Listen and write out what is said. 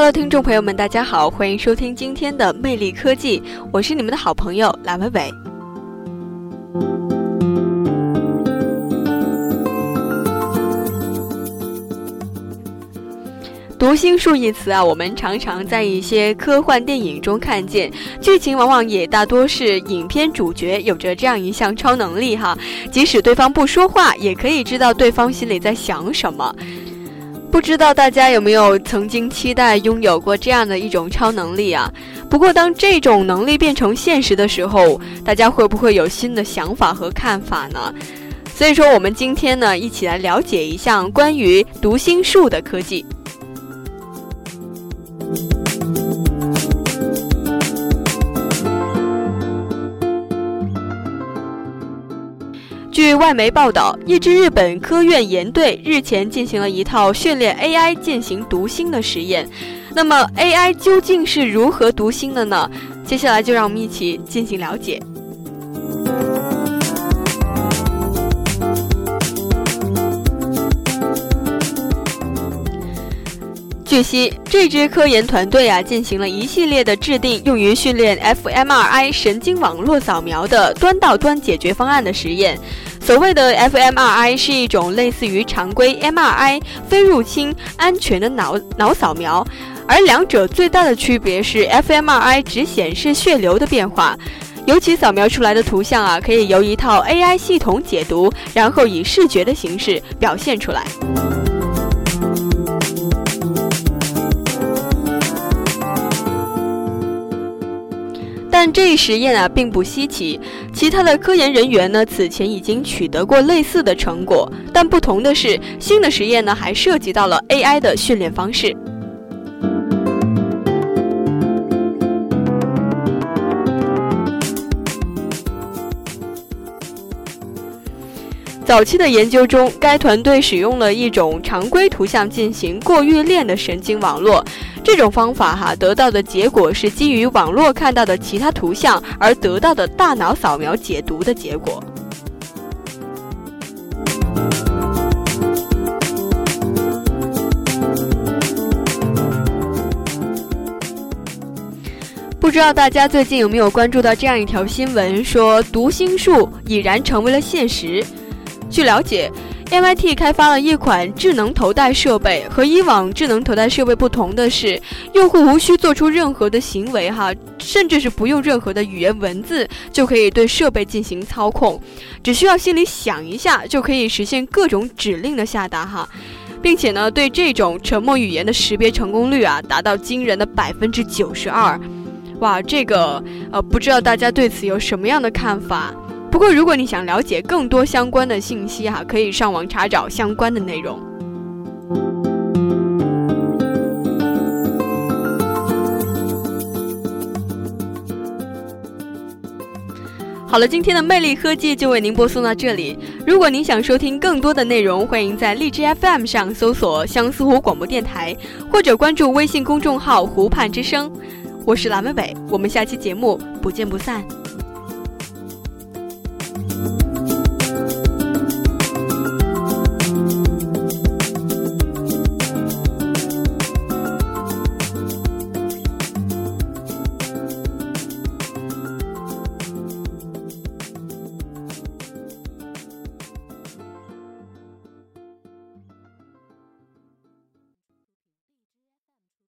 Hello，听众朋友们，大家好，欢迎收听今天的魅力科技，我是你们的好朋友蓝伟伟。读心术一词啊，我们常常在一些科幻电影中看见，剧情往往也大多是影片主角有着这样一项超能力哈，即使对方不说话，也可以知道对方心里在想什么。不知道大家有没有曾经期待拥有过这样的一种超能力啊？不过当这种能力变成现实的时候，大家会不会有新的想法和看法呢？所以说，我们今天呢，一起来了解一项关于读心术的科技。据外媒报道，一支日本科院研队日前进行了一套训练 AI 进行读心的实验。那么，AI 究竟是如何读心的呢？接下来就让我们一起进行了解。据悉，这支科研团队啊，进行了一系列的制定用于训练 fMRI 神经网络扫描的端到端解决方案的实验。所谓的 fMRI 是一种类似于常规 MRI、非入侵、安全的脑脑扫描，而两者最大的区别是 fMRI 只显示血流的变化，尤其扫描出来的图像啊，可以由一套 AI 系统解读，然后以视觉的形式表现出来。但这一实验啊并不稀奇，其他的科研人员呢此前已经取得过类似的成果，但不同的是，新的实验呢还涉及到了 AI 的训练方式。早期的研究中，该团队使用了一种常规图像进行过滤链的神经网络。这种方法哈得到的结果是基于网络看到的其他图像而得到的大脑扫描解读的结果。不知道大家最近有没有关注到这样一条新闻，说读心术已然成为了现实。据了解。MIT 开发了一款智能头戴设备，和以往智能头戴设备不同的是，用户无需做出任何的行为，哈，甚至是不用任何的语言文字，就可以对设备进行操控，只需要心里想一下，就可以实现各种指令的下达，哈，并且呢，对这种沉默语言的识别成功率啊，达到惊人的百分之九十二，哇，这个呃，不知道大家对此有什么样的看法？不过，如果你想了解更多相关的信息哈，可以上网查找相关的内容。好了，今天的魅力科技就为您播送到这里。如果您想收听更多的内容，欢迎在荔枝 FM 上搜索相思湖广播电台，或者关注微信公众号“湖畔之声”。我是蓝伟伟，我们下期节目不见不散。